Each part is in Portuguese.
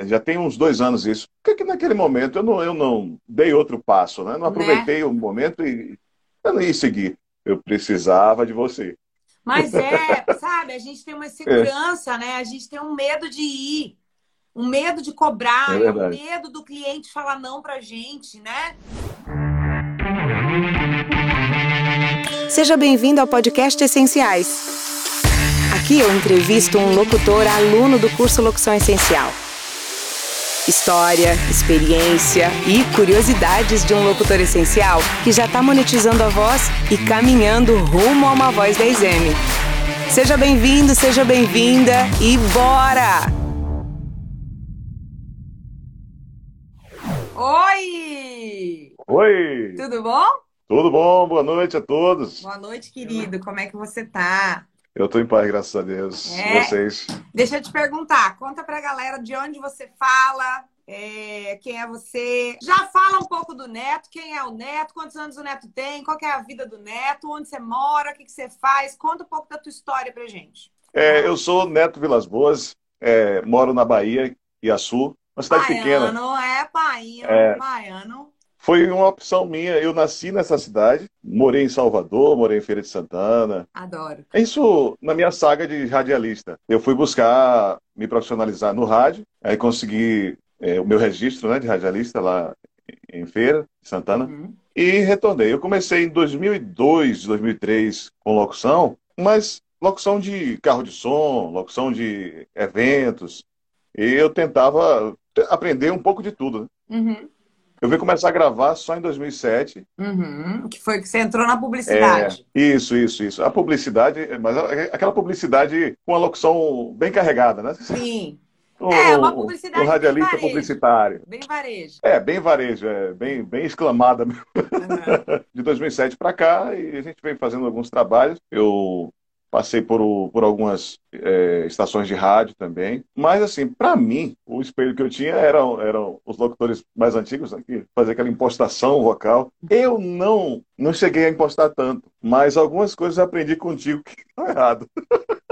Já tem uns dois anos isso. Por que, que naquele momento eu não, eu não dei outro passo, né? Não aproveitei né? o momento e eu não ia seguir. Eu precisava de você. Mas é, sabe, a gente tem uma segurança, é. né? A gente tem um medo de ir, um medo de cobrar, é um medo do cliente falar não pra gente, né? Seja bem-vindo ao podcast Essenciais. Aqui eu entrevisto um locutor aluno do curso Locução Essencial. História, experiência e curiosidades de um locutor essencial que já está monetizando a voz e caminhando rumo a uma voz 10M. Seja bem-vindo, seja bem-vinda e bora! Oi! Oi! Tudo bom? Tudo bom, boa noite a todos. Boa noite, querido. Como é que você tá? Eu estou em paz, graças a Deus. É. Vocês? Deixa eu te perguntar, conta para a galera de onde você fala, é, quem é você. Já fala um pouco do Neto, quem é o Neto, quantos anos o Neto tem, qual é a vida do Neto, onde você mora, o que, que você faz. Conta um pouco da tua história pra gente. É, eu sou Neto Vilas Boas, é, moro na Bahia, Iaçu, uma cidade baiano, pequena. Não é baiano, é, baiano. Foi uma opção minha. Eu nasci nessa cidade, morei em Salvador, morei em Feira de Santana. Adoro. Isso na minha saga de radialista. Eu fui buscar me profissionalizar no rádio, aí consegui é, o meu registro né, de radialista lá em Feira de Santana uhum. e retornei. Eu comecei em 2002, 2003 com locução, mas locução de carro de som, locução de eventos. E eu tentava aprender um pouco de tudo. Né? Uhum. Eu vim começar a gravar só em 2007. Uhum, que foi que você entrou na publicidade. É, isso, isso, isso. A publicidade, mas aquela publicidade com a locução bem carregada, né? Sim. O, é, uma publicidade. O radialista bem publicitário. Bem varejo. É, bem varejo, é, bem, bem exclamada mesmo. Uhum. De 2007 para cá, e a gente vem fazendo alguns trabalhos. Eu passei por, por algumas é, estações de rádio também. Mas, assim, para mim, o espelho que eu tinha eram, eram os locutores mais antigos, né, que faziam aquela impostação vocal. Eu não, não cheguei a impostar tanto, mas algumas coisas aprendi contigo que estão errado.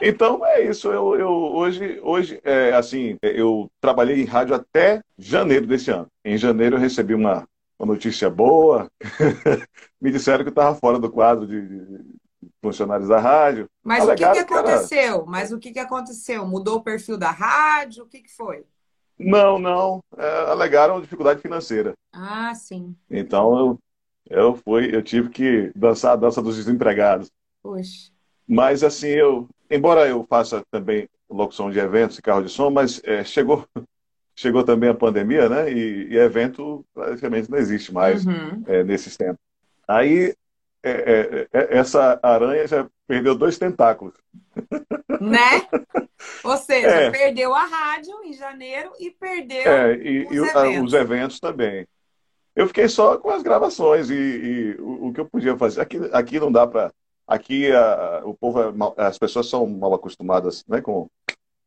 Então é isso. Eu, eu hoje, hoje é, assim, eu trabalhei em rádio até janeiro desse ano. Em janeiro eu recebi uma, uma notícia boa. Me disseram que eu estava fora do quadro de, funcionários da rádio. Mas o que, que aconteceu? Era... Mas o que, que aconteceu? Mudou o perfil da rádio? O que, que foi? Não, não. É, alegaram dificuldade financeira. Ah, sim. Então eu, eu fui, eu tive que dançar a dança dos desempregados. Poxa. Mas assim, eu, embora eu faça também locução de eventos e carro de som, mas é, chegou chegou também a pandemia, né? E, e evento praticamente não existe mais uhum. é, nesses tempos. Aí é, é, é, essa aranha já perdeu dois tentáculos. Né? Ou seja, é. perdeu a rádio em janeiro e perdeu é, e, os, e eventos. os, eventos. também. Eu fiquei só com as gravações e, e o, o, que eu podia fazer. Aqui, aqui não dá para. Aqui a, o povo, é as pessoas são mal acostumadas né, com,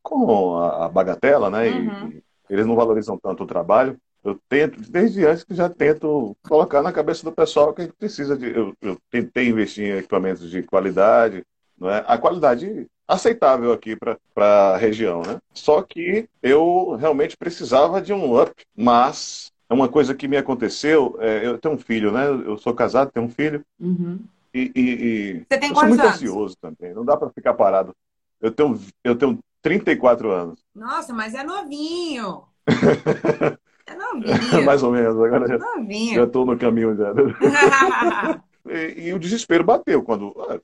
com a, a bagatela, né? Uhum. E, eles não valorizam tanto o trabalho. Eu tento, desde antes que já tento colocar na cabeça do pessoal que a gente precisa de. Eu, eu tentei investir em equipamentos de qualidade, não é? A qualidade aceitável aqui para a região, né? Só que eu realmente precisava de um up, mas é uma coisa que me aconteceu. É, eu tenho um filho, né? Eu sou casado, tenho um filho. Uhum. E, e, e Você tem eu sou muito anos? ansioso também. Não dá para ficar parado. Eu tenho, eu tenho 34 anos. Nossa, mas é novinho. Novinho. Mais ou menos, agora já, novinho. já estou no caminho já. e, e, o desespero bateu quando ah,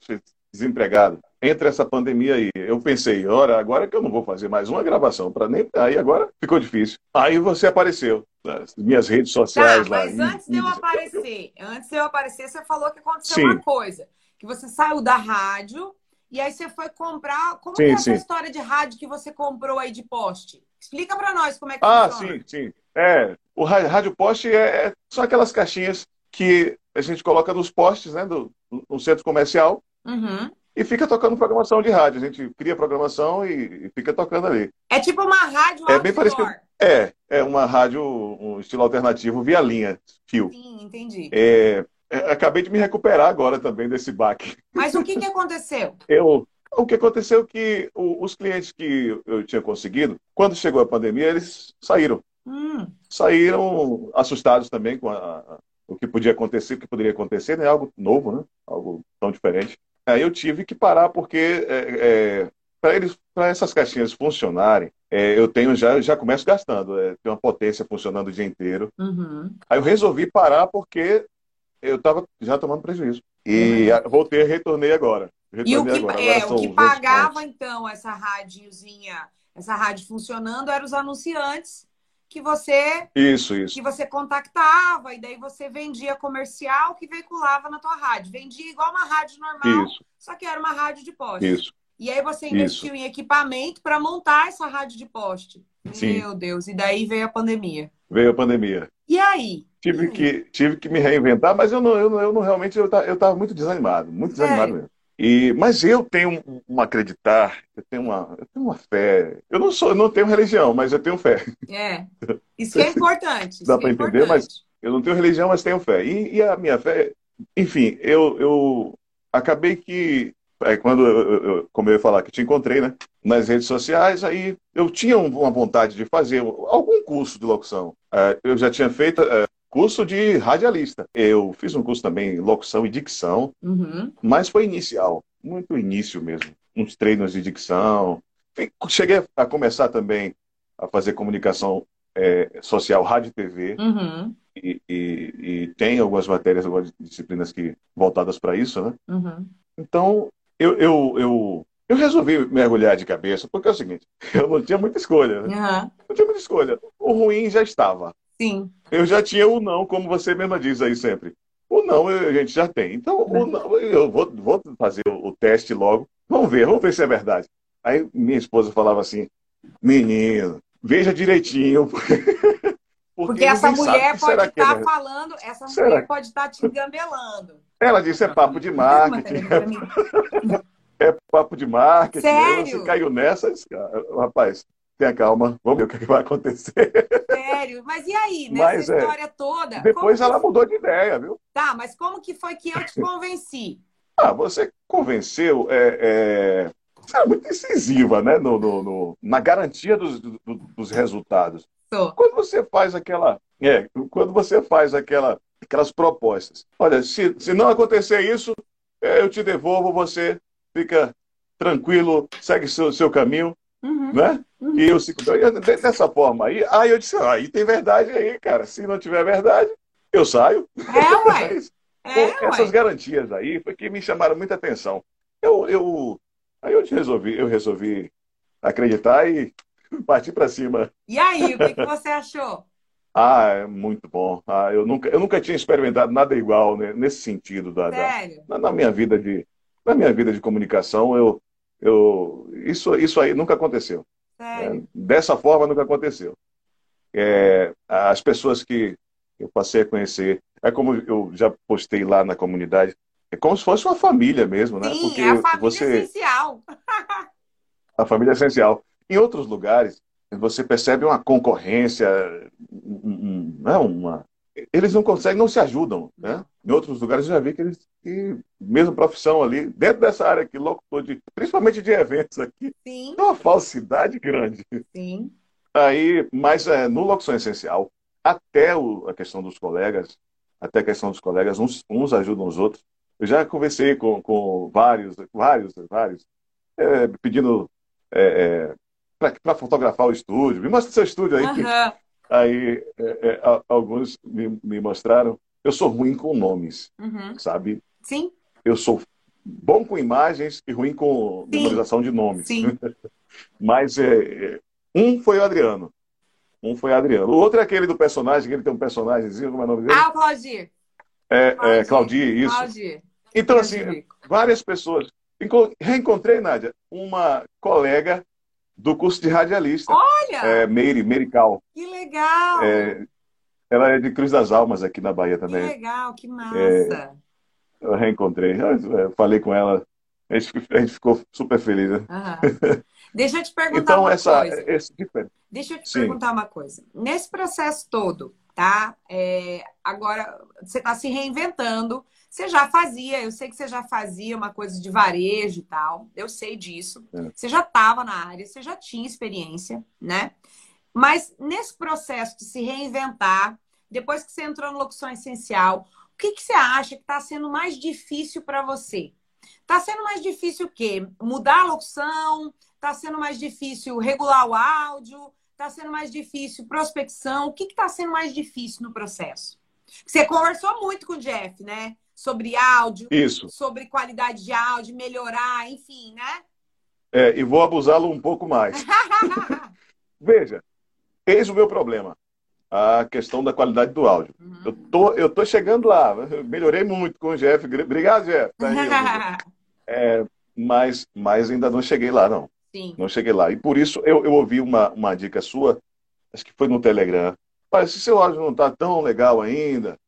desempregado. Entre essa pandemia aí, eu pensei, ora, agora que eu não vou fazer mais uma gravação para nem aí agora ficou difícil. Aí você apareceu nas minhas redes sociais tá, lá. Mas antes de eu aparecer, antes de eu aparecer, você falou que aconteceu sim. uma coisa, que você saiu da rádio e aí você foi comprar. Como sim, é essa sim. história de rádio que você comprou aí de poste? Explica para nós como é que ah, funciona. Ah, sim, sim. É, o rádio poste é, é, são aquelas caixinhas que a gente coloca nos postes, né, do, no centro comercial, uhum. e fica tocando programação de rádio. A gente cria programação e, e fica tocando ali. É tipo uma rádio É bem parecido. É, é uma rádio, um estilo alternativo via linha, fio. Sim, entendi. É, é, acabei de me recuperar agora também desse baque. Mas o que, que aconteceu? Eu, O que aconteceu é que os clientes que eu tinha conseguido, quando chegou a pandemia, eles saíram. Hum. Saíram assustados também com a, o que podia acontecer, o que poderia acontecer, né? Algo novo, né? Algo tão diferente. Aí eu tive que parar porque é, é, para eles, para essas caixinhas funcionarem, é, eu tenho já, já começo gastando, é, tem uma potência funcionando o dia inteiro. Uhum. Aí eu resolvi parar porque eu estava já tomando prejuízo. E uhum. voltei, retornei agora. Retornei e o que, agora. É, agora o que pagava, então, essa rádiozinha, essa rádio funcionando, eram os anunciantes que você isso, isso. que você contactava e daí você vendia comercial que veiculava na tua rádio. Vendia igual uma rádio normal, isso. só que era uma rádio de poste. Isso. E aí você investiu em equipamento para montar essa rádio de poste. Sim. Meu Deus, e daí veio a pandemia. Veio a pandemia. E aí? Tive, e aí? Que, tive que me reinventar, mas eu não, eu não, eu não realmente eu estava muito desanimado, muito desanimado mesmo. E, mas eu tenho um, um, acreditar, eu tenho uma, eu tenho uma fé. Eu não sou, eu não tenho religião, mas eu tenho fé. É. Isso é importante. Dá para é entender, importante. mas eu não tenho religião, mas tenho fé. E, e a minha fé, enfim, eu, eu acabei que é, quando eu, eu, como eu ia falar que te encontrei, né, nas redes sociais, aí eu tinha uma vontade de fazer algum curso de locução. É, eu já tinha feito curso de radialista. Eu fiz um curso também em locução e dicção, uhum. mas foi inicial, muito início mesmo. Uns treinos de dicção. Cheguei a começar também a fazer comunicação é, social, rádio e TV. Uhum. E, e, e, tem algumas matérias, algumas disciplinas que voltadas para isso, né? Uhum. Então, eu, eu, eu, eu, resolvi mergulhar de cabeça, porque é o seguinte, eu não tinha muita escolha. Né? Não tinha muita escolha. O ruim já estava. Sim. Eu já tinha o não, como você mesma diz aí sempre. O não a gente já tem. Então, o não, eu vou, vou fazer o teste logo. Vamos ver, vamos ver se é verdade. Aí minha esposa falava assim, menino, veja direitinho. Porque, Porque essa mulher pode estar tá é falando, essa será? mulher pode estar tá te engambelando. Ela disse, é papo de marketing. é papo de marketing. Sério? Você caiu nessa, rapaz, tenha calma, vamos ver o que, é vai acontecer. Sério? Mas e aí, nessa mas, é, história é, toda? Depois ela mudou de ideia, viu? Tá, mas como que foi que eu te convenci? ah, você convenceu, é, é, você era muito incisiva, né, no, no, no na garantia dos, do, dos resultados. Tô. Quando você faz aquela, é, quando você faz aquela, aquelas propostas, olha, se, se não acontecer isso, é, eu te devolvo, você fica tranquilo, segue seu, seu caminho. Uhum. Né? Uhum. E eu dessa forma aí, aí eu disse, ah, aí tem verdade aí, cara. Se não tiver verdade, eu saio. É, ué. É, essas ué. garantias aí foi que me chamaram muita atenção. Eu, eu, aí eu resolvi, eu resolvi acreditar e partir para cima. E aí, o que, que você achou? Ah, é muito bom. Ah, eu, nunca, eu nunca tinha experimentado nada igual né, nesse sentido da, Sério? Da, na, na, minha vida de na minha vida de comunicação. Eu, eu, isso, isso aí nunca aconteceu. É, dessa forma nunca aconteceu. É, as pessoas que eu passei a conhecer, é como eu já postei lá na comunidade, é como se fosse uma família mesmo, né? Sim, Porque é a família você... essencial. a família essencial. Em outros lugares, você percebe uma concorrência, não é uma, eles não conseguem, não se ajudam, né? Em outros lugares eu já vi que eles, que, mesmo profissão ali, dentro dessa área aqui, locutor de, principalmente de eventos aqui, Sim. tem uma falsidade grande. Sim. Aí, mas é, no Locução Essencial, até o, a questão dos colegas, até a questão dos colegas, uns, uns ajudam os outros. Eu já conversei com, com vários, vários, vários, é, pedindo é, é para fotografar o estúdio. Me mostra seu estúdio aí. Uhum. Aí é, é, alguns me, me, mostraram. Eu sou ruim com nomes, uhum. sabe? Sim. Eu sou bom com imagens e ruim com Sim. memorização de nomes. Sim. Mas é, é, um foi o Adriano. Um foi o Adriano. O outro é aquele do personagem, que ele tem um personagemzinho, como é o nome dele? Ah, o Claudir. É, Claudir, é, Claudir isso. Claudir. Então, assim, várias pessoas. Reencontrei, Nádia, uma colega do curso de radialista. Olha! É, Meire, Merical. Que legal! É, ela é de Cruz das Almas aqui na Bahia também. Que legal, que massa! É, eu reencontrei, eu falei com ela, a gente, a gente ficou super feliz. Né? Uhum. Deixa eu te perguntar então, uma essa, coisa. Esse... Deixa eu te Sim. perguntar uma coisa. Nesse processo todo, tá? É, agora você está se reinventando, Você já fazia, eu sei que você já fazia uma coisa de varejo e tal, eu sei disso. É. Você já estava na área, você já tinha experiência, né? Mas nesse processo de se reinventar, depois que você entrou no Locução Essencial, o que, que você acha que está sendo mais difícil para você? Está sendo mais difícil o quê? Mudar a locução? Está sendo mais difícil regular o áudio? Está sendo mais difícil prospecção? O que está sendo mais difícil no processo? Você conversou muito com o Jeff, né? sobre áudio, Isso. sobre qualidade de áudio, melhorar, enfim, né? É, e vou abusá-lo um pouco mais. Veja, eis o meu problema. A questão da qualidade do áudio. Uhum. Eu, tô, eu tô chegando lá. melhorei muito com o Jeff. Obrigado, Jeff. Tá aí, é, mas, mas ainda não cheguei lá, não. Sim. Não cheguei lá. E por isso eu, eu ouvi uma, uma dica sua, acho que foi no Telegram. Mas se seu áudio não está tão legal ainda,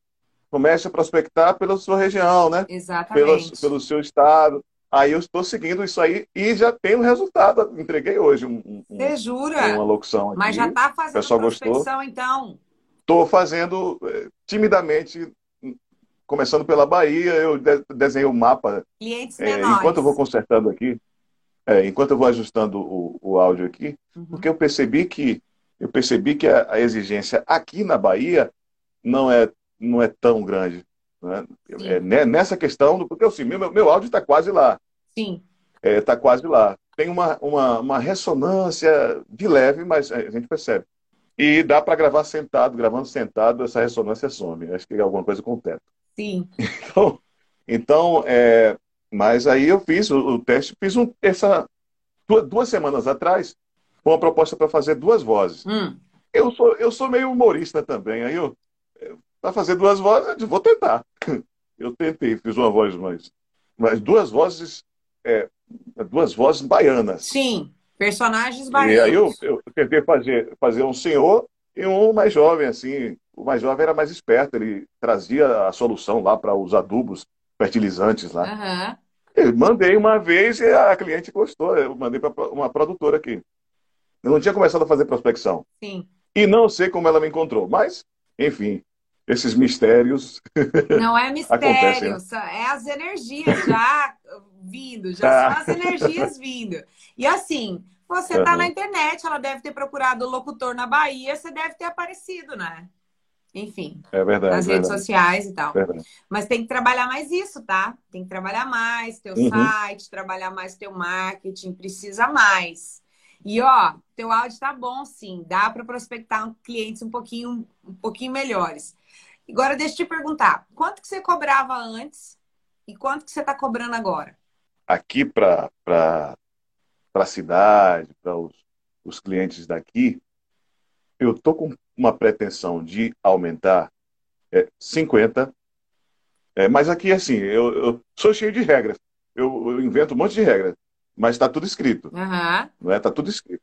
comece a prospectar pela sua região, né? Exatamente. Pelo, pelo seu estado. Aí eu estou seguindo isso aí e já tenho resultado. Entreguei hoje um, um, Você jura? uma locução aqui. Mas já está fazendo pessoal prospecção, gostou. então? Estou fazendo eh, timidamente, começando pela Bahia, eu de desenhei o um mapa. Clientes é, menores. Enquanto eu vou consertando aqui, é, enquanto eu vou ajustando o, o áudio aqui, uhum. porque eu percebi que eu percebi que a, a exigência aqui na Bahia não é não é tão grande. Né? É, né, nessa questão, porque assim, meu, meu áudio está quase lá. Sim. Está é, tá quase lá. Tem uma, uma, uma ressonância de leve, mas a gente percebe. E dá para gravar sentado, gravando sentado, essa ressonância some. Acho que é alguma coisa com o teto. Sim. Então, então é, mas aí eu fiz o, o teste, fiz um, essa duas, duas semanas atrás, uma proposta para fazer duas vozes. Hum. Eu sou eu sou meio humorista também, aí eu, eu para fazer duas vozes, eu vou tentar. Eu tentei, fiz uma voz mais. Mas duas vozes, é, duas vozes baianas. Sim, personagens baianos. E aí eu, eu tentei fazer, fazer um senhor e um mais jovem, assim. O mais jovem era mais esperto, ele trazia a solução lá para os adubos fertilizantes lá. Uhum. Eu mandei uma vez e a cliente gostou. Eu mandei para uma produtora aqui. Eu não tinha começado a fazer prospecção. Sim. E não sei como ela me encontrou, mas, enfim, esses mistérios. Não é mistério, né? é as energias já vindo, já são as energias vindo. E assim, você está uhum. na internet, ela deve ter procurado o locutor na Bahia, você deve ter aparecido, né? Enfim. É verdade. Nas redes verdade. sociais e tal. Verdade. Mas tem que trabalhar mais isso, tá? Tem que trabalhar mais teu uhum. site, trabalhar mais teu marketing, precisa mais. E ó, teu áudio tá bom sim, dá para prospectar clientes um pouquinho um pouquinho melhores. Agora deixa eu te perguntar, quanto que você cobrava antes e quanto que você está cobrando agora? Aqui para a cidade, para os, os clientes daqui, eu tô com uma pretensão de aumentar é, 50. É, mas aqui, assim, eu, eu sou cheio de regras. Eu, eu, invento um monte de regras, mas está tudo escrito. Uhum. Não é? Está tudo escrito.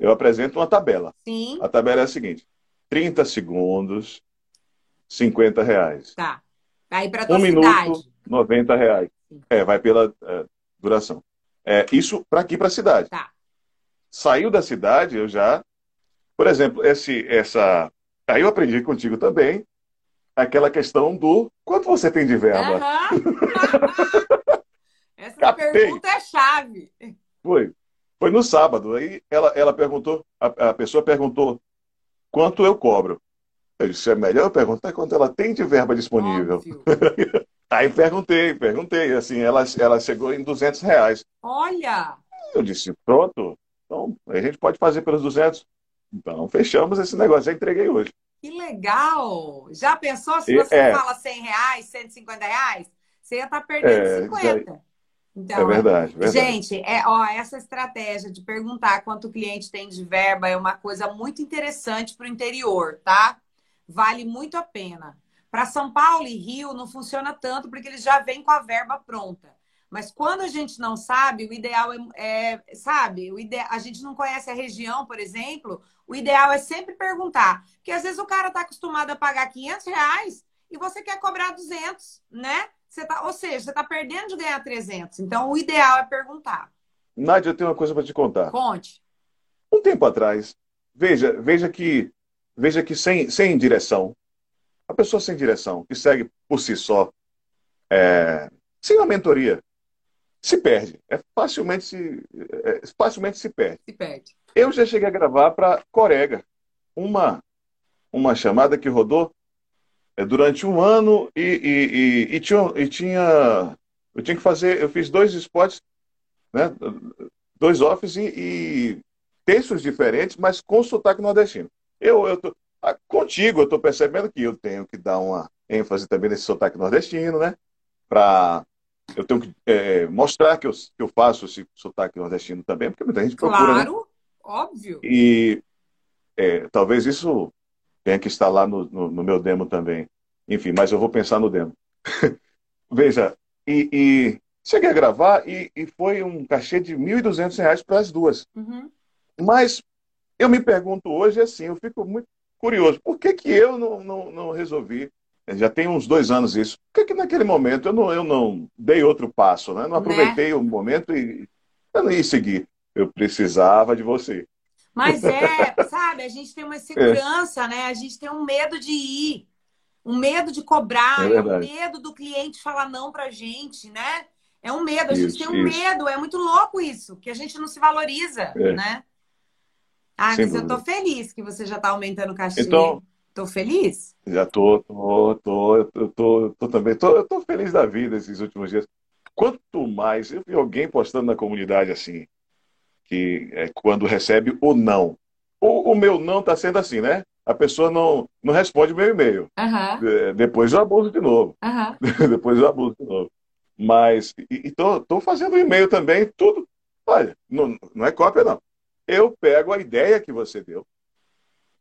Eu apresento uma tabela. Sim. A tabela é a seguinte: 30 segundos, 50 reais. Tá. Aí para um cidade. minuto, 90 reais. É, vai pela é, duração. É, isso para aqui, para a cidade. Tá. Saiu da cidade, eu já. Por exemplo, esse, essa. Aí eu aprendi contigo também aquela questão do quanto você tem de verba. Uhum. Captei. pergunta é chave. Foi. Foi no sábado. Aí ela, ela perguntou, a, a pessoa perguntou quanto eu cobro. Eu disse, é melhor eu perguntar quanto ela tem de verba disponível. Aí perguntei, perguntei, assim, ela, ela chegou em 200 reais. Olha! Eu disse, pronto, então a gente pode fazer pelos 200. Então fechamos esse negócio, já entreguei hoje. Que legal! Já pensou se você é, fala 100 reais, 150 reais? Você ia estar tá perdendo é, 50. Então, é verdade, verdade. Gente, é, ó, essa estratégia de perguntar quanto o cliente tem de verba é uma coisa muito interessante para o interior, tá? vale muito a pena. Para São Paulo e Rio não funciona tanto porque eles já vêm com a verba pronta. Mas quando a gente não sabe, o ideal é, é sabe, o ide... a gente não conhece a região, por exemplo, o ideal é sempre perguntar. Porque às vezes o cara está acostumado a pagar 500 reais e você quer cobrar 200, né? Você tá, ou seja, você está perdendo de ganhar 300. Então, o ideal é perguntar. Nádia, eu tenho uma coisa para te contar. Conte. Um tempo atrás, veja, veja que Veja que sem, sem direção, a pessoa sem direção, que segue por si só, é, sem uma mentoria, se perde. É facilmente se, é, facilmente se perde. Se perde. Eu já cheguei a gravar para Corega uma, uma chamada que rodou é, durante um ano e, e, e, e, tinha, e tinha. Eu tinha que fazer. Eu fiz dois spots, né, dois offs e, e textos diferentes, mas com sotaque nordestino. Eu, eu tô, ah, contigo, eu estou percebendo que eu tenho que dar uma ênfase também nesse sotaque nordestino, né? Para eu tenho que é, mostrar que eu, que eu faço esse sotaque nordestino também, porque muita gente procura. Né? Claro, né? óbvio. E é, talvez isso tenha que estar lá no, no, no, meu demo também. Enfim, mas eu vou pensar no demo. Veja, e, e, cheguei a gravar e, e foi um cachê de R$ 1.200 para as duas. Uhum. Mas eu me pergunto hoje assim, eu fico muito curioso, por que, que eu não, não, não resolvi já tem uns dois anos isso. Por que, que naquele momento eu não, eu não dei outro passo, né? Não né? aproveitei né? o momento e ia seguir. Eu precisava de você. Mas é, sabe, a gente tem uma insegurança, é. né? A gente tem um medo de ir, um medo de cobrar, é um medo do cliente falar não pra gente, né? É um medo, a isso, gente tem um isso. medo, é muito louco isso, que a gente não se valoriza, é. né? Ah, Sem mas dúvida. eu tô feliz que você já tá aumentando o cachê. Então, Tô feliz? Já tô, tô, tô, eu tô, tô também, tô, eu tô feliz da vida esses últimos dias. Quanto mais, eu vi alguém postando na comunidade assim, que é quando recebe o não. O, o meu não tá sendo assim, né? A pessoa não, não responde meu e-mail. Uhum. Depois eu abuso de novo. Uhum. Depois eu abuso de novo. Mas, e, e tô fazendo e-mail também, tudo. Olha, não, não é cópia, não. Eu pego a ideia que você deu,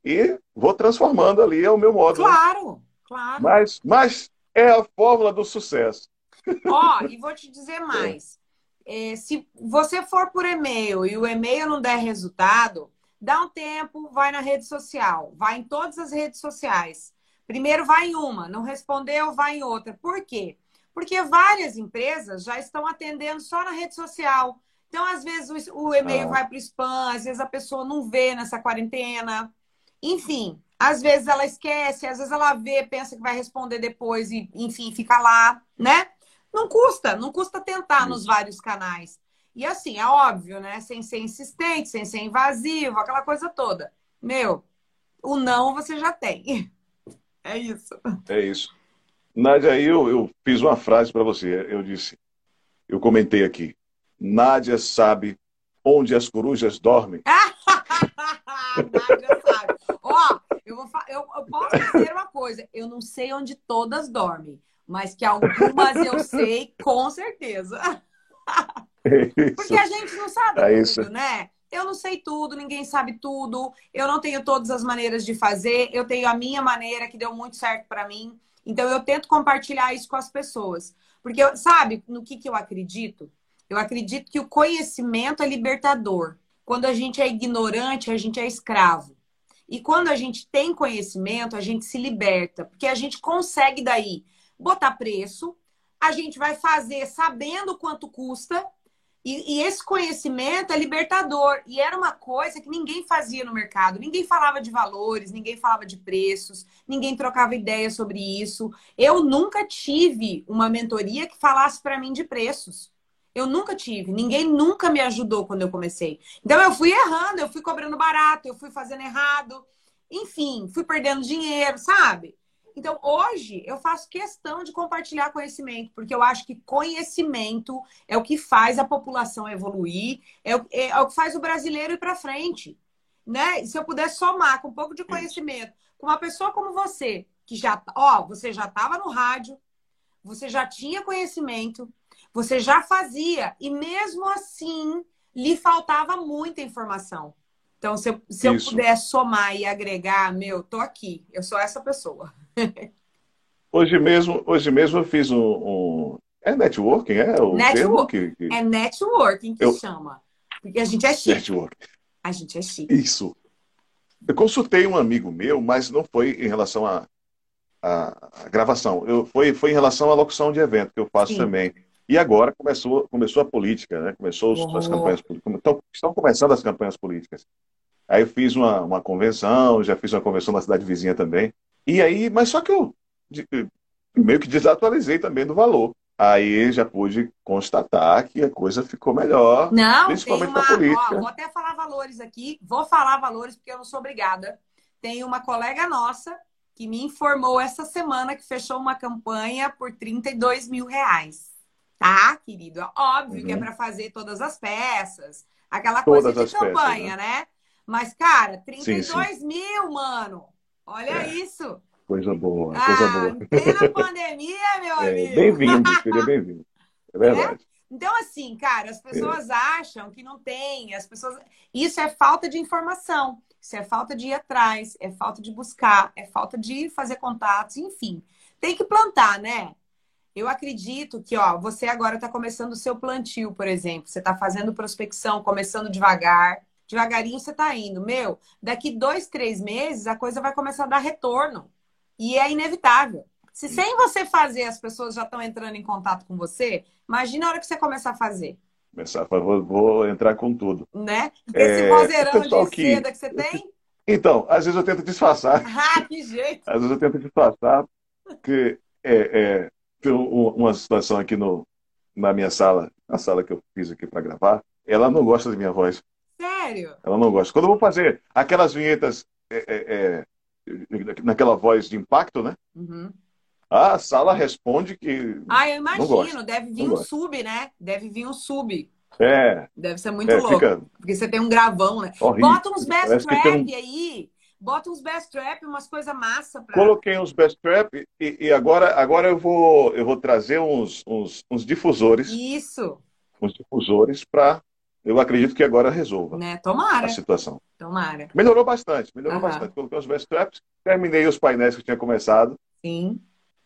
e vou transformando ali ao meu modo. Né? Claro, né? claro. Mas, mas é a fórmula do sucesso. Ó, oh, e vou te dizer mais. É, se você for por e-mail e o e-mail não der resultado, dá um tempo, vai na rede social, vai em todas as redes sociais. Primeiro vai em uma, não respondeu, vai em outra. Por quê? Porque várias empresas já estão atendendo só na rede social. Então, às vezes, o, e-mail ah. vai para o spam, às vezes a pessoa não vê nessa quarentena. Enfim, às vezes ela esquece, às vezes ela vê, pensa que vai responder depois e, enfim, fica lá, né? Não custa, não custa tentar Isso. nos vários canais. E assim, é óbvio, né? Sem ser insistente, sem ser invasivo, aquela coisa toda. Meu, o não você já tem. É isso. É isso. Nádia, aí eu, eu fiz uma frase para você. Eu disse, eu comentei aqui. Nádia sabe onde as corujas dormem. Nádia sabe. Ó, eu, vou eu, eu posso dizer uma coisa: eu não sei onde todas dormem, mas que algumas eu sei com certeza. Porque a gente não sabe é tudo, isso. né? Eu não sei tudo, ninguém sabe tudo, eu não tenho todas as maneiras de fazer, eu tenho a minha maneira que deu muito certo para mim. Então eu tento compartilhar isso com as pessoas. Porque, sabe, no que, que eu acredito? Eu acredito que o conhecimento é libertador. Quando a gente é ignorante, a gente é escravo. E quando a gente tem conhecimento, a gente se liberta, porque a gente consegue daí botar preço, a gente vai fazer sabendo quanto custa, e, e, esse conhecimento é libertador. E era uma coisa que ninguém fazia no mercado. Ninguém falava de valores, ninguém falava de preços, ninguém trocava ideia sobre isso. Eu nunca tive uma mentoria que falasse para mim de preços. Eu nunca tive. Ninguém nunca me ajudou quando eu comecei. Então eu fui errando, eu fui cobrando barato, eu fui fazendo errado. Enfim, fui perdendo dinheiro, sabe? Então, hoje, eu faço questão de compartilhar conhecimento, porque eu acho que conhecimento é o que faz a população evoluir, é o, é, é o que faz o brasileiro ir para frente. Né? Se eu puder somar com um pouco de conhecimento, com uma pessoa como você, que já, ó, você já estava no rádio, você já tinha conhecimento, você já fazia e mesmo assim lhe faltava muita informação. Então, se eu, se eu puder somar e agregar, meu, tô aqui, eu sou essa pessoa. Hoje mesmo, hoje mesmo eu fiz um, um... é networking, é o network, que, que... é networking que eu... chama, porque a gente é chique. Networking. A gente é chique. Isso. Eu consultei um amigo meu, mas não foi em relação à a, a, gravação. Eu, foi, foi em relação à locução de evento que eu faço Sim. também. E agora começou, começou a política, né? Começou uhum. as campanhas políticas. Estão, estão começando as campanhas políticas. Aí eu fiz uma, uma convenção, já fiz uma convenção na cidade vizinha também. E aí, mas só que eu meio que desatualizei também do valor. Aí já pude constatar que a coisa ficou melhor, não, principalmente para política. Ó, vou até falar valores aqui, vou falar valores porque eu não sou obrigada. Tem uma colega nossa que me informou essa semana que fechou uma campanha por 32 mil reais. Tá, querido? Óbvio uhum. que é uhum. para fazer todas as peças, aquela coisa todas de campanha, peças, né? né? Mas, cara, 32 sim, sim. mil, mano. Olha é. isso. Coisa boa, ah, coisa boa. Plena pandemia, meu é, amigo. Bem-vindo, seria bem-vindo. É verdade. É? Então, assim, cara, as pessoas é. acham que não tem, as pessoas. Isso é falta de informação, isso é falta de ir atrás, é falta de buscar, é falta de fazer contatos, enfim. Tem que plantar, né? Eu acredito que, ó, você agora está começando o seu plantio, por exemplo. Você está fazendo prospecção, começando devagar. Devagarinho você está indo. Meu, daqui dois, três meses a coisa vai começar a dar retorno. E é inevitável. Se sem você fazer as pessoas já estão entrando em contato com você, imagina a hora que você começar a fazer. Começar, vou, vou entrar com tudo. Né? Esse é, vozeirão de que... seda que você tem? Então, às vezes eu tento disfarçar. Ah, que jeito! Às vezes eu tento disfarçar, porque é, é, uma situação aqui no, na minha sala, na sala que eu fiz aqui para gravar, ela não gosta da minha voz. Sério? Ela não gosta. Quando eu vou fazer aquelas vinhetas é, é, é naquela voz de impacto, né? Uhum. A sala responde que. Ah, eu imagino. Deve vir um gosta. sub, né? Deve vir um sub. É. Deve ser muito é, louco. Fica... Porque você tem um gravão, né? Horrível. Bota uns best trap um... aí. Bota uns best trap, umas coisas massa pra. Coloquei uns best trap e, e, agora, agora eu vou eu vou trazer uns, uns, uns difusores. Isso. Uns difusores para eu acredito que agora resolva né? Tomara. a situação. Tomara. Melhorou bastante, melhorou uhum. bastante. Coloquei os best traps, terminei os painéis que eu tinha começado. Sim.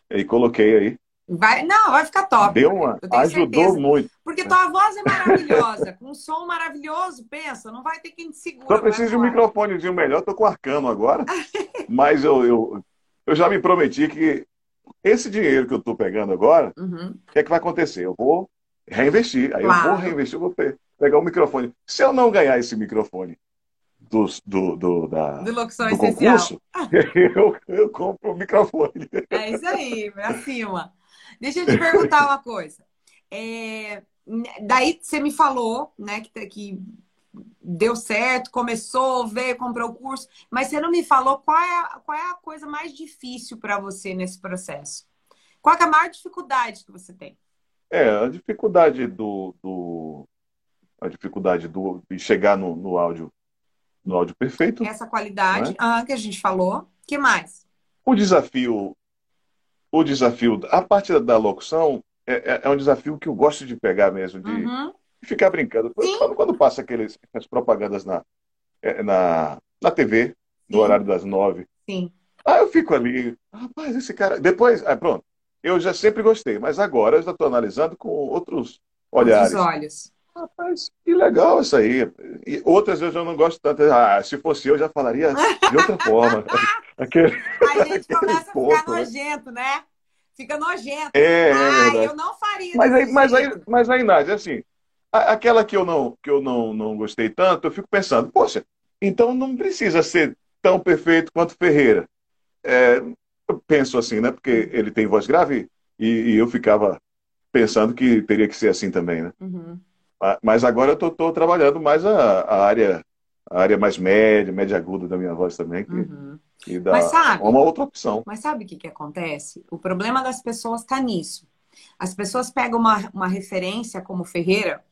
E coloquei aí. Vai, não, vai ficar top. Deu uma, ajudou certeza. muito. Porque tua voz é maravilhosa, com um som maravilhoso, pensa, não vai ter quem te segura. Só preciso de um microfonezinho melhor, tô com arcano agora, mas eu, eu, eu já me prometi que esse dinheiro que eu tô pegando agora, uhum. o que é que vai acontecer? Eu vou reinvestir, aí claro. eu vou reinvestir, eu vou ter pegar o microfone. Se eu não ganhar esse microfone do, do, do, da, do, concurso, eu, eu compro o microfone. É isso aí, pra cima. Deixa eu te perguntar uma coisa. É, daí você me falou, né, que, que deu certo, começou, veio, comprou o curso, mas você não me falou qual é a, qual é a coisa mais difícil para você nesse processo. Qual é a maior dificuldade que você tem? É, a dificuldade do, do, a dificuldade do, de chegar no, no áudio no áudio perfeito. Essa qualidade né? ah, que a gente falou. que mais? O desafio, o desafio, a parte da locução é, é, é um desafio que eu gosto de pegar mesmo, de, uhum. ficar brincando. Quando, quando, passa aqueles, as propagandas na, é, na, na TV, no Sim. horário das nove. Sim. Aí eu fico ali, rapaz, esse cara. Depois, ah, pronto. Eu já sempre gostei, mas agora eu já estou analisando com outros olhares. Outros olhos. Rapaz, que legal isso aí. E outras vezes eu não gosto tanto. Ah, se fosse eu, já falaria de outra forma. Aquele, a gente começa a ficar né? nojento, né? Fica nojento. É, é ah, eu não faria. Mas aí, mas aí, mas aí, Nádia, assim, aquela que eu não, que eu não, não gostei tanto, eu fico pensando, poxa, então não precisa ser tão perfeito quanto Ferreira. É, eu penso assim, né? Porque ele tem voz grave e, e eu ficava pensando que teria que ser assim também, né? Uhum. Mas agora eu estou trabalhando mais a, a, área a área mais média, média aguda da minha voz também, que, uhum. que dá sabe, uma outra opção. Mas sabe o que, que acontece? O problema das pessoas está nisso. As pessoas pegam uma, uma referência como Ferreira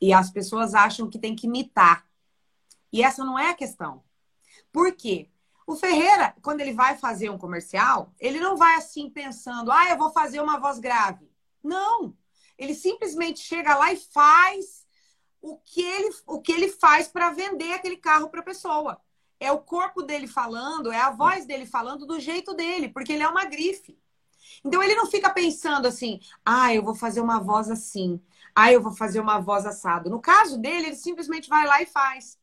e as pessoas acham que tem que imitar. E essa não é a questão. Por quê? O Ferreira, quando ele vai fazer um comercial, ele não vai assim pensando, ah, eu vou fazer uma voz grave. Não. Ele simplesmente chega lá e faz o que ele, o que ele faz para vender aquele carro para a pessoa. É o corpo dele falando, é a voz dele falando do jeito dele, porque ele é uma grife. Então ele não fica pensando assim, ah, eu vou fazer uma voz assim, ah, eu vou fazer uma voz assado. No caso dele, ele simplesmente vai lá e faz.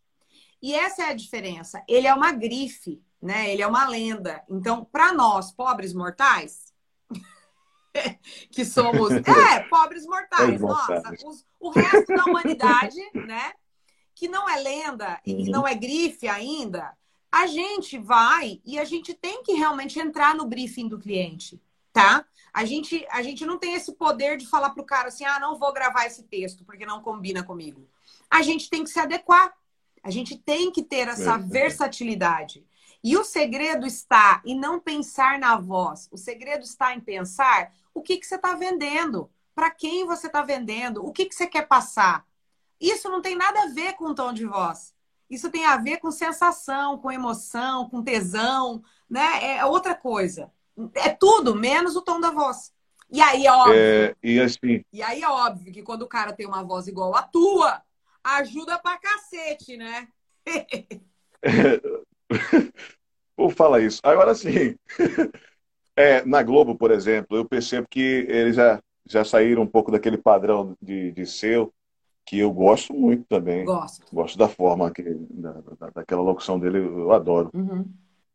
E essa é a diferença. Ele é uma grife, né? Ele é uma lenda. Então, para nós, pobres mortais, que somos é, pobres mortais, nossa, os, o resto da humanidade, né? Que não é lenda e que uhum. não é grife ainda, a gente vai e a gente tem que realmente entrar no briefing do cliente, tá? A gente, a gente não tem esse poder de falar pro cara assim, ah, não vou gravar esse texto porque não combina comigo. A gente tem que se adequar. A gente tem que ter essa é, versatilidade. E o segredo está em não pensar na voz. O segredo está em pensar o que, que você está vendendo, para quem você está vendendo, o que, que você quer passar. Isso não tem nada a ver com o tom de voz. Isso tem a ver com sensação, com emoção, com tesão, né? É outra coisa. É tudo menos o tom da voz. E aí é óbvio. É, e, assim... e aí é óbvio que quando o cara tem uma voz igual a tua, ajuda pra cacete, né? Vou falar isso. Agora sim. É, na Globo, por exemplo, eu percebo que eles já, já saíram um pouco daquele padrão de, de seu, que eu gosto muito também. Gosto. Gosto da forma, que, da, daquela locução dele, eu adoro. Uhum.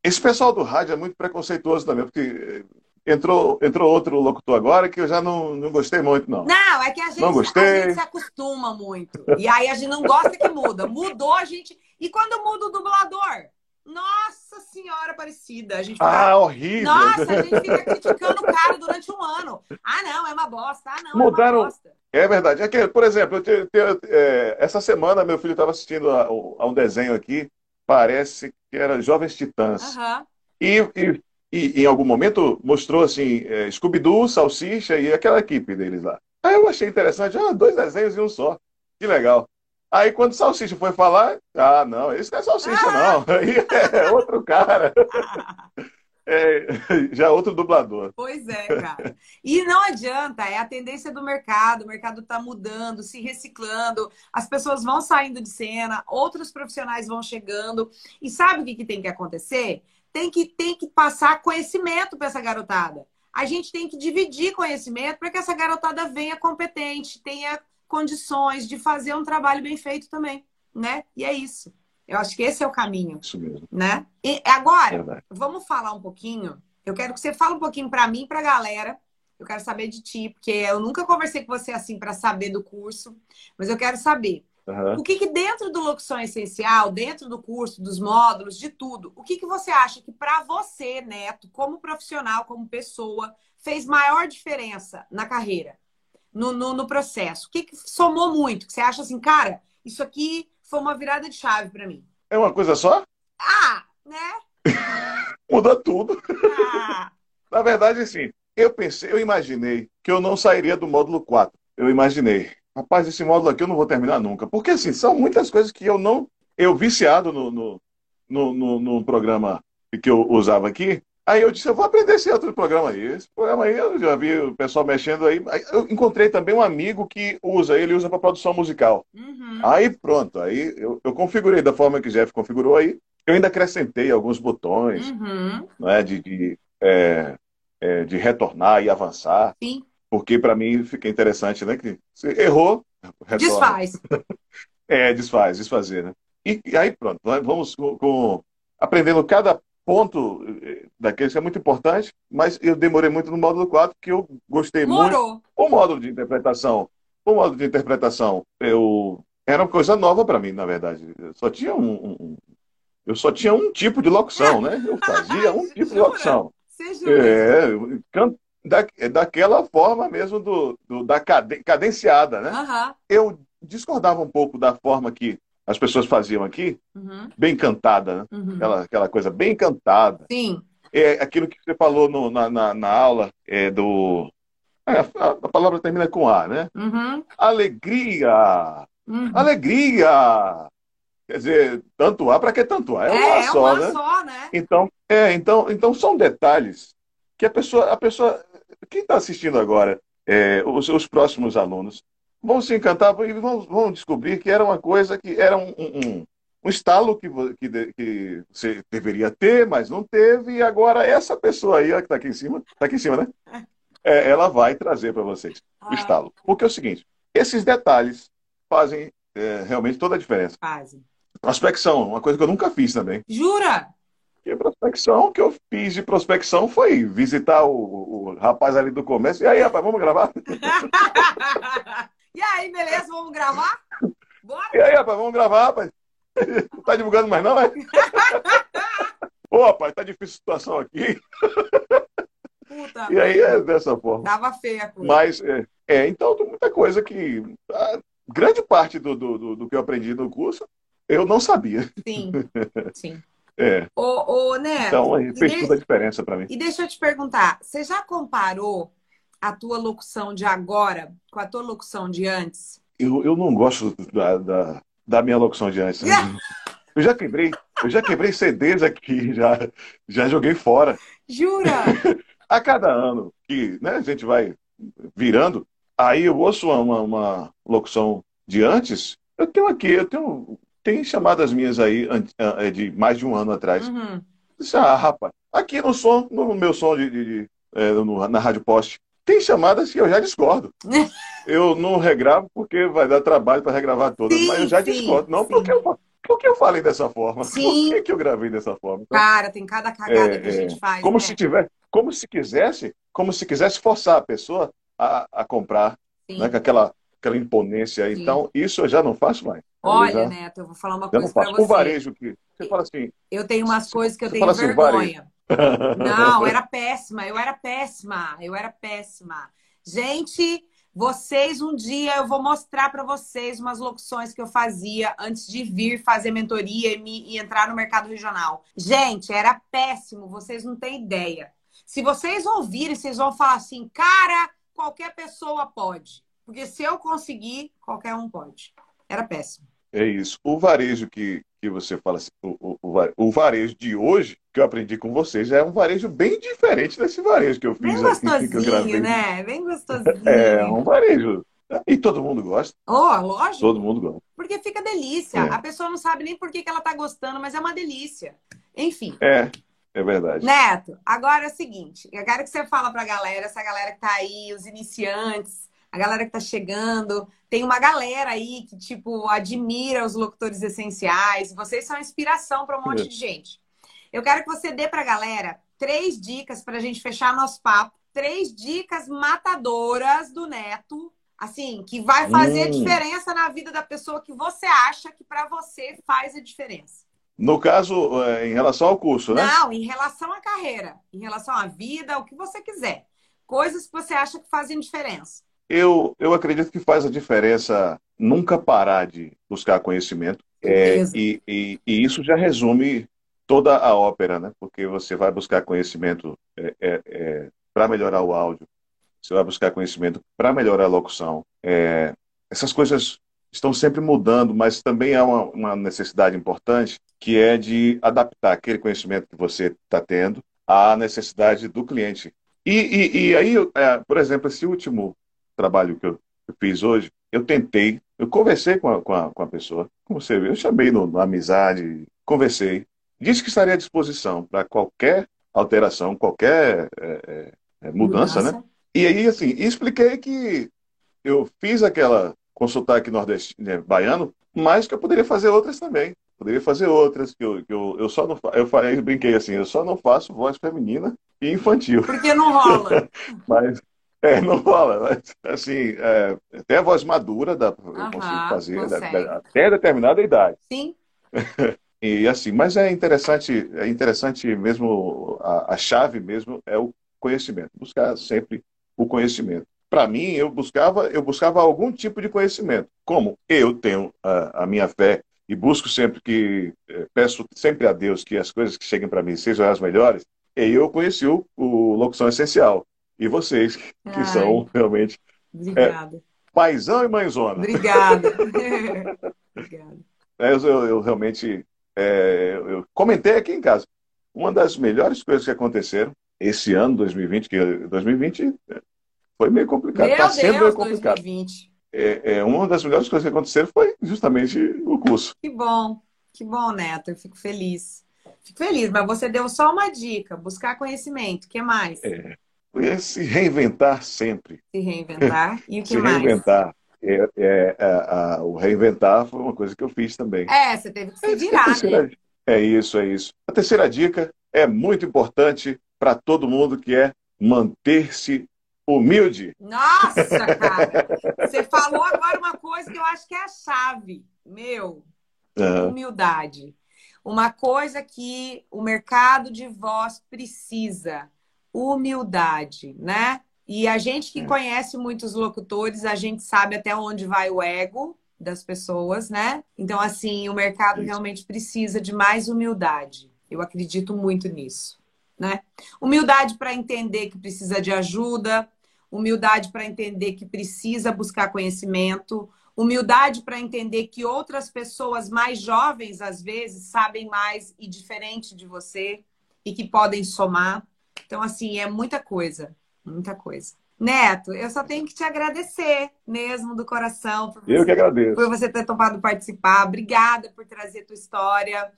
Esse pessoal do rádio é muito preconceituoso também, porque entrou, entrou outro locutor agora que eu já não, não gostei muito, não. Não, é que a gente, não gostei. a gente se acostuma muito. E aí a gente não gosta que muda. Mudou a gente. E quando muda o dublador? Nossa Senhora Aparecida. A gente fica... Ah, horrível. Nossa, a gente fica criticando o cara durante um ano. Ah, não, é uma bosta. Ah, não, Mudaram... é uma bosta. É verdade. É que, por exemplo, eu é, essa semana meu filho estava assistindo a, a, um desenho aqui, parece que era Jovens Titãs. Uhum. E, e, e, em algum momento mostrou assim, é, Scooby-Doo, Salsicha e aquela equipe deles lá. Aí eu achei interessante, ah, dois desenhos em um só. Que legal. Aí quando o Salsicha foi falar, ah, não, esse não é Salsicha, ah! não. Aí é outro cara. É, já é outro dublador. Pois é, cara. E não adianta, é a tendência do mercado, o mercado está mudando, se reciclando, as pessoas vão saindo de cena, outros profissionais vão chegando. E sabe o que, que tem que acontecer? Tem que, tem que passar conhecimento para essa garotada. A gente tem que dividir conhecimento para que essa garotada venha competente, tenha condições de fazer um trabalho bem feito também, né? E é isso. Eu acho que esse é o caminho. Isso mesmo. Né? E agora, Verdade. vamos falar um pouquinho. Eu quero que você fale um pouquinho para mim e para a galera. Eu quero saber de ti, porque eu nunca conversei com você assim para saber do curso, mas eu quero saber uhum. o que, que dentro do Locução Essencial, dentro do curso, dos módulos, de tudo, o que, que você acha que para você, Neto, como profissional, como pessoa, fez maior diferença na carreira? No, no, no processo? O que, que somou muito? Que você acha assim, cara, isso aqui foi uma virada de chave para mim? É uma coisa só? Ah, né? Muda tudo. Ah. Na verdade, assim, eu pensei, eu imaginei que eu não sairia do módulo 4. Eu imaginei, rapaz, esse módulo aqui eu não vou terminar nunca. Porque, assim, são muitas coisas que eu não. Eu viciado no, no, no, no, no programa que eu usava aqui, Aí eu disse, eu vou aprender esse outro programa aí. Esse programa aí eu já vi o pessoal mexendo aí. aí eu encontrei também um amigo que usa, ele usa para produção musical. Uhum. Aí pronto, aí eu, eu, configurei da forma que o Jeff configurou aí. Eu ainda acrescentei alguns botões uhum. né, de, de, é, é, de retornar e avançar. Sim. Porque para mim fica interessante, né? Que você errou, retorna. Desfaz. é, desfaz, desfazer, né? E, e aí pronto, vamos com, com aprendendo cada ponto eh, daqueles que é muito importante, mas eu demorei muito no módulo 4, que eu gostei Morou. muito. O módulo de interpretação, o módulo de interpretação, eu era uma coisa nova para mim, na verdade. Eu só tinha um, um, eu só tinha um tipo de locução, né? Eu fazia um tipo de locução. É, da, daquela forma mesmo do, do da cadenciada, né? Uhum. Eu discordava um pouco da forma que as pessoas faziam aqui, uhum. bem cantada, né? Uhum. Aquela, aquela coisa bem cantada. Sim. É aquilo que você falou no, na, na, na, aula é do. É, a, a, palavra termina com A, né? Uhum. Alegria! Uhum. Alegria! Quer dizer, tanto A para que tanto A? É, é uma, só, uma né? só, né? Então, é, então, então são detalhes que a pessoa, a pessoa, quem está assistindo agora, é, os, os próximos alunos, vão se encantar e vão, vão descobrir que era uma coisa que era um, um, um estalo que, que, que, você deveria ter, mas não teve, e agora essa pessoa aí, que está aqui em cima, está aqui em cima, né? É, ela vai trazer para vocês o estalo. Porque é o seguinte, esses detalhes fazem é, realmente toda a diferença. Fazem. Prospecção, uma coisa que eu nunca fiz também. Jura? E prospecção que eu fiz de prospecção foi visitar o, o rapaz ali do comércio. E aí, rapaz, vamos gravar? E aí, beleza? Vamos gravar? Bora? E aí, rapaz, vamos gravar, rapaz? Não tá divulgando mais não, é? Ô, rapaz, tá difícil a situação aqui. Puta e aí é dessa forma. Tava feia a coisa. Mas, é, é, então muita coisa que. Grande parte do, do, do, que eu aprendi no curso, eu não sabia. Sim, sim. É. Ô, ô, Neto, Então aí fez toda a diferença para mim. e deixa eu te perguntar, você já comparou a tua locução de agora com a tua locução de antes? Eu, eu não gosto da, da, da minha locução de antes. Eu já quebrei, eu já quebrei CDs aqui, já, já joguei fora. Jura? A cada ano que né, a gente vai virando, aí eu ouço uma, uma locução de antes, eu tenho aqui, eu tenho. Tem chamadas minhas aí eh, de mais de um ano atrás. Uhum. Disse, ah, rapaz, aqui no som, no meu som de, de- de, eh, no- na Rádio Poste, tem chamadas que eu já discordo. Eu não regravo porque vai dar trabalho para regravar todas, Sim, mas eu já sim, discordo. Não sim. porque eu, porque eu falei dessa forma. Sim. Por que, que eu gravei dessa forma? Então, Cara, tem cada cagada É, que a gente faz. como né? se tiver, como se quisesse, como se quisesse forçar a pessoa a, a comprar, né, com aquela, aquela imponência. Sim. Então, isso eu já não faço mais. Eu Olha, já, Neto, eu vou falar uma coisa faço. você. O varejo que você fala assim, Eu tenho umas coisas que eu tenho assim, vergonha. Não, era péssima, eu era péssima, eu era péssima. Gente, vocês um dia eu vou mostrar para vocês umas locuções que eu fazia antes de vir fazer mentoria e, me- e entrar no mercado regional. Gente, era péssimo, vocês não têm ideia. Se vocês ouvirem, vocês vão falar assim, cara, qualquer pessoa pode. Porque se eu conseguir, qualquer um pode. Era péssimo. É isso. O varejo que, que você fala assim, o, o, o va- o varejo de hoje, que eu aprendi com vocês, é um varejo bem diferente desse varejo que eu Bem fiz aqui, que eu gravei. né? Bem gostosinho. É um varejo. E todo mundo gosta. Oh, lógico. Todo mundo gosta. Porque fica delícia. É. A pessoa não sabe nem por que, que ela tá gostando, mas é uma delícia. Enfim. É, é verdade. Neto, agora é o seguinte. Eu quero que você fala pra galera, essa galera que tá aí, os iniciantes, a galera que tá chegando. Tem uma galera aí que, tipo, admira os locutores essenciais. Vocês são inspiração para um monte de gente. Eu quero que você dê pra galera três dicas pra gente fechar nosso papo. Três dicas matadoras do Neto. Assim, que vai fazer Hum. diferença na vida da pessoa que você acha que pra você faz a diferença. No caso, é, em relação ao curso, né? Não, em relação à carreira, em relação à vida, o que você quiser. Coisas que você acha que fazem diferença. Eu, eu acredito que faz a diferença nunca parar de buscar conhecimento. É, e, e, e isso já resume toda a ópera, né? Porque você vai buscar conhecimento para melhorar o áudio, você vai buscar conhecimento para melhorar a locução. É, essas coisas estão sempre mudando, mas também há uma, uma necessidade importante que é de adaptar aquele conhecimento que você está tendo à necessidade do cliente. E, e, e aí, é, por exemplo, esse último trabalho que eu, eu fiz hoje, eu tentei, eu conversei com a, com a, com a pessoa, como você viu, eu chamei no, no amizade, conversei, disse que estaria à disposição para qualquer alteração, qualquer é, é, mudança, né? E aí, assim, expliquei que eu fiz aquela com sotaque nordestino, né, baiano, mas que eu poderia fazer outras também. Poderia fazer outras, que eu, que eu, eu só não eu falei, brinquei assim, eu só não faço voz feminina e infantil. Porque não rola. Mas é, não rola. Mas, assim, é, até a voz madura dá, eu Aham, consigo fazer da- até determinada idade. Sim, E assim, mas é interessante, é interessante mesmo, a, a chave mesmo é o conhecimento, buscar sempre o conhecimento. Para mim, eu buscava, eu buscava algum tipo de conhecimento. Como eu tenho a, a minha fé e busco sempre que eh, peço sempre a Deus que as coisas que cheguem para mim sejam as melhores, e eu conheci o, o Locução Essencial. E vocês, que Ai. são realmente obrigada. paizão e mãezona. Obrigada. obrigada. É, Eu, eu- eu realmente é, eu comentei aqui em casa. Uma das melhores coisas que aconteceram esse ano, 2020, que 2020 foi meio complicado. Meu Está sendo meio Deus, complicado. 2020. É, é, uma das melhores coisas que aconteceram foi justamente o curso. Que bom, que bom, Neto. Eu fico feliz. Fico feliz, mas você deu só uma dica: buscar conhecimento. O que mais? É, se reinventar sempre. Se reinventar. E o que se mais? reinventar. É, é, a- o reinventar foi uma coisa que eu fiz também. É, você teve que se A virar, terceira- né? É isso, é isso. A terceira dica é muito importante para todo mundo, que é manter-se humilde. Nossa, cara! Você falou agora uma coisa que eu acho que é a chave. Meu, Aham. humildade. Uma coisa que o mercado de voz precisa. Humildade, né? E a gente que é. conhece muitos locutores, a gente sabe até onde vai o ego das pessoas, né? Então, assim, o mercado Isso. realmente precisa de mais humildade. Eu acredito muito nisso, né? Humildade para entender que precisa de ajuda, humildade para entender que precisa buscar conhecimento, humildade para entender que outras pessoas mais jovens, às vezes, sabem mais e diferente de você e que podem somar. Então, assim, é muita coisa, muita coisa. Neto, eu só tenho que te agradecer mesmo do coração. Você, eu que agradeço. Por você ter topado participar. Obrigada por trazer tua história,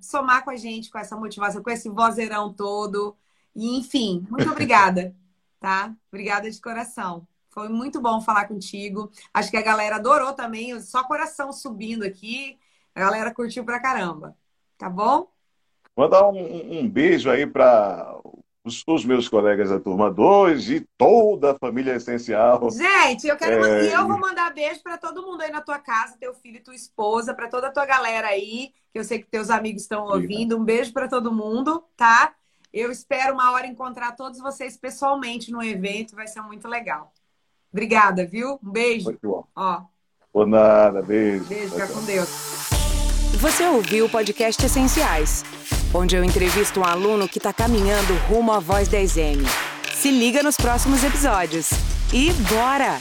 somar com a gente, com essa motivação, com esse vozeirão todo. E, enfim, muito obrigada, tá? Obrigada de coração. Foi muito bom falar contigo. Acho que a galera adorou também, só coração subindo aqui. A galera curtiu pra caramba. Tá bom? Mandar um, um beijo aí para os, os, meus colegas da turma 2 e toda a família essencial. Gente, eu quero é... e eu vou mandar beijo para todo mundo aí na tua casa, teu filho e tua esposa, para toda a tua galera aí, que eu sei que teus amigos estão ouvindo. Um beijo para todo mundo, tá? Eu espero uma hora encontrar todos vocês pessoalmente no evento, vai ser muito legal. Obrigada, viu? Um beijo. Muito bom. Ó. Por nada, beijo. Beijo, fica com Deus. Você ouviu o podcast Essenciais onde eu entrevisto um aluno que está caminhando rumo à Voz 10M. Se liga nos próximos episódios. E bora!